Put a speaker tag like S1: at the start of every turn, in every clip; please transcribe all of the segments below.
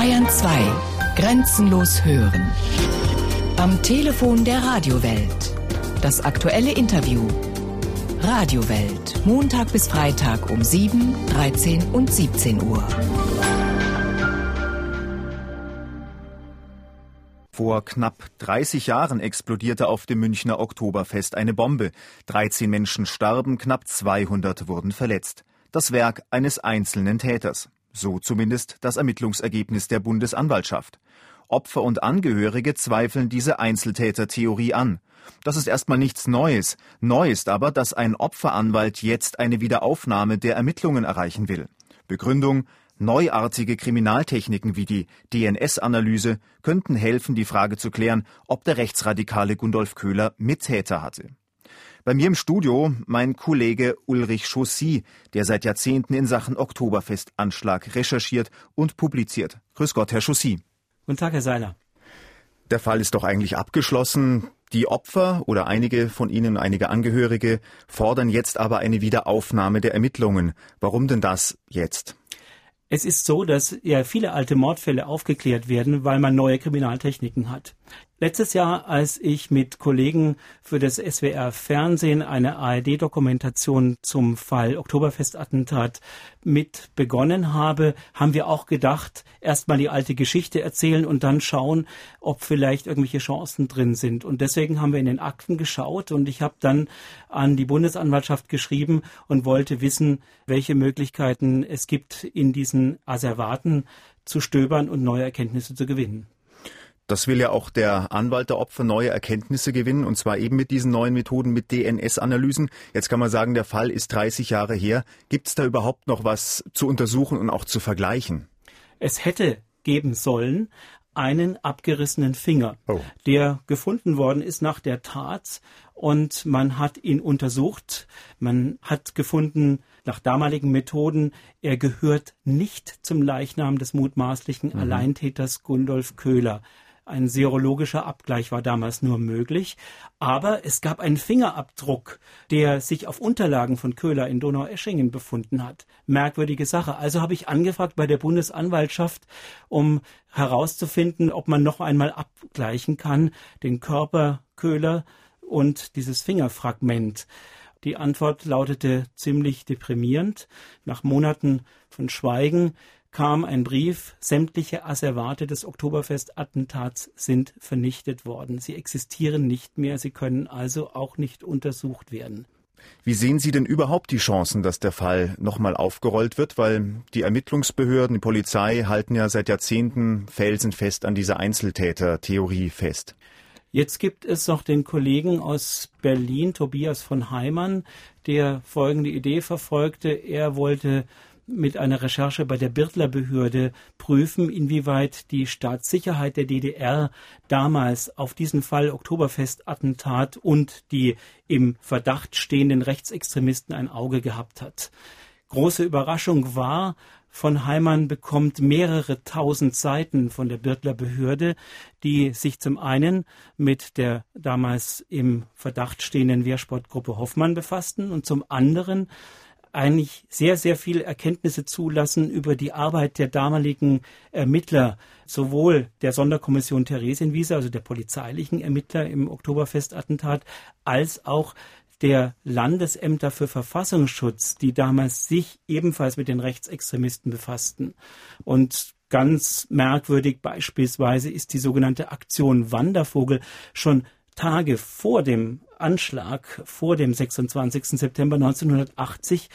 S1: Bayern 2. Grenzenlos hören. Am Telefon der Radiowelt. Das aktuelle Interview. Radiowelt. Montag bis Freitag um 7, 13 und 17 Uhr.
S2: Vor knapp 30 Jahren explodierte auf dem Münchner Oktoberfest eine Bombe. 13 Menschen starben, knapp 200 wurden verletzt. Das Werk eines einzelnen Täters. So zumindest das Ermittlungsergebnis der Bundesanwaltschaft. Opfer und Angehörige zweifeln diese Einzeltätertheorie an. Das ist erstmal nichts Neues. Neu ist aber, dass ein Opferanwalt jetzt eine Wiederaufnahme der Ermittlungen erreichen will. Begründung Neuartige Kriminaltechniken wie die DNS-Analyse könnten helfen, die Frage zu klären, ob der Rechtsradikale Gundolf Köhler Mittäter hatte. Bei mir im Studio mein Kollege Ulrich Chaussy, der seit Jahrzehnten in Sachen Oktoberfestanschlag recherchiert und publiziert. Grüß Gott, Herr Chaussy.
S3: Guten Tag, Herr Seiler.
S2: Der Fall ist doch eigentlich abgeschlossen. Die Opfer oder einige von ihnen, einige Angehörige, fordern jetzt aber eine Wiederaufnahme der Ermittlungen. Warum denn das jetzt?
S3: Es ist so, dass ja viele alte Mordfälle aufgeklärt werden, weil man neue Kriminaltechniken hat. Letztes Jahr, als ich mit Kollegen für das SWR Fernsehen eine ARD-Dokumentation zum Fall Oktoberfestattentat mit begonnen habe, haben wir auch gedacht, erstmal die alte Geschichte erzählen und dann schauen, ob vielleicht irgendwelche Chancen drin sind. Und deswegen haben wir in den Akten geschaut und ich habe dann an die Bundesanwaltschaft geschrieben und wollte wissen, welche Möglichkeiten es gibt, in diesen Asservaten zu stöbern und neue Erkenntnisse zu gewinnen.
S2: Das will ja auch der Anwalt der Opfer neue Erkenntnisse gewinnen, und zwar eben mit diesen neuen Methoden, mit DNS-Analysen. Jetzt kann man sagen, der Fall ist 30 Jahre her. Gibt es da überhaupt noch was zu untersuchen und auch zu vergleichen?
S3: Es hätte geben sollen einen abgerissenen Finger, oh. der gefunden worden ist nach der Tat und man hat ihn untersucht. Man hat gefunden, nach damaligen Methoden, er gehört nicht zum Leichnam des mutmaßlichen mhm. Alleintäters Gundolf Köhler. Ein serologischer Abgleich war damals nur möglich, aber es gab einen Fingerabdruck, der sich auf Unterlagen von Köhler in Donaueschingen befunden hat. Merkwürdige Sache. Also habe ich angefragt bei der Bundesanwaltschaft, um herauszufinden, ob man noch einmal abgleichen kann, den Körper Köhler und dieses Fingerfragment. Die Antwort lautete ziemlich deprimierend. Nach Monaten von Schweigen kam ein Brief, sämtliche Asservate des Oktoberfest-Attentats sind vernichtet worden. Sie existieren nicht mehr, sie können also auch nicht untersucht werden.
S2: Wie sehen Sie denn überhaupt die Chancen, dass der Fall nochmal aufgerollt wird? Weil die Ermittlungsbehörden, die Polizei halten ja seit Jahrzehnten felsenfest an dieser Einzeltäter-Theorie fest.
S3: Jetzt gibt es noch den Kollegen aus Berlin, Tobias von Heimann, der folgende Idee verfolgte. Er wollte mit einer Recherche bei der Birtler Behörde prüfen, inwieweit die Staatssicherheit der DDR damals auf diesen Fall Oktoberfest-Attentat und die im Verdacht stehenden Rechtsextremisten ein Auge gehabt hat. Große Überraschung war, von Heimann bekommt mehrere tausend Seiten von der Birtler Behörde, die sich zum einen mit der damals im Verdacht stehenden Wehrsportgruppe Hoffmann befassten und zum anderen eigentlich sehr, sehr viele Erkenntnisse zulassen über die Arbeit der damaligen Ermittler, sowohl der Sonderkommission Theresienwiese, also der polizeilichen Ermittler im Oktoberfestattentat, als auch der Landesämter für Verfassungsschutz, die damals sich ebenfalls mit den Rechtsextremisten befassten. Und ganz merkwürdig beispielsweise ist die sogenannte Aktion Wandervogel schon Tage vor dem Anschlag, vor dem 26. September 1980,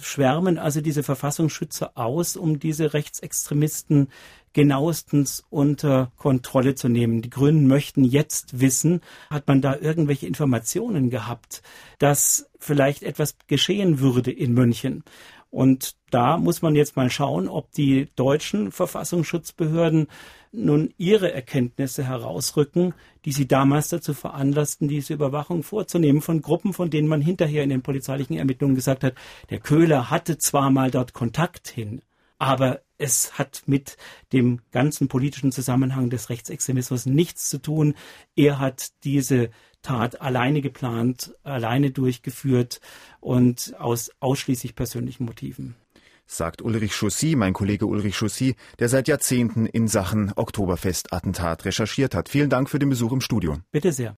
S3: schwärmen also diese Verfassungsschützer aus, um diese Rechtsextremisten genauestens unter Kontrolle zu nehmen. Die Grünen möchten jetzt wissen, hat man da irgendwelche Informationen gehabt, dass vielleicht etwas geschehen würde in München. Und da muss man jetzt mal schauen, ob die deutschen Verfassungsschutzbehörden nun ihre Erkenntnisse herausrücken, die sie damals dazu veranlassten, diese Überwachung vorzunehmen von Gruppen, von denen man hinterher in den polizeilichen Ermittlungen gesagt hat, der Köhler hatte zwar mal dort Kontakt hin, aber es hat mit dem ganzen politischen Zusammenhang des Rechtsextremismus nichts zu tun. Er hat diese Tat alleine geplant, alleine durchgeführt und aus ausschließlich persönlichen Motiven.
S2: sagt Ulrich Chaussy, mein Kollege Ulrich Chaussy, der seit Jahrzehnten in Sachen Oktoberfest-Attentat recherchiert hat. Vielen Dank für den Besuch im Studio.
S3: Bitte sehr.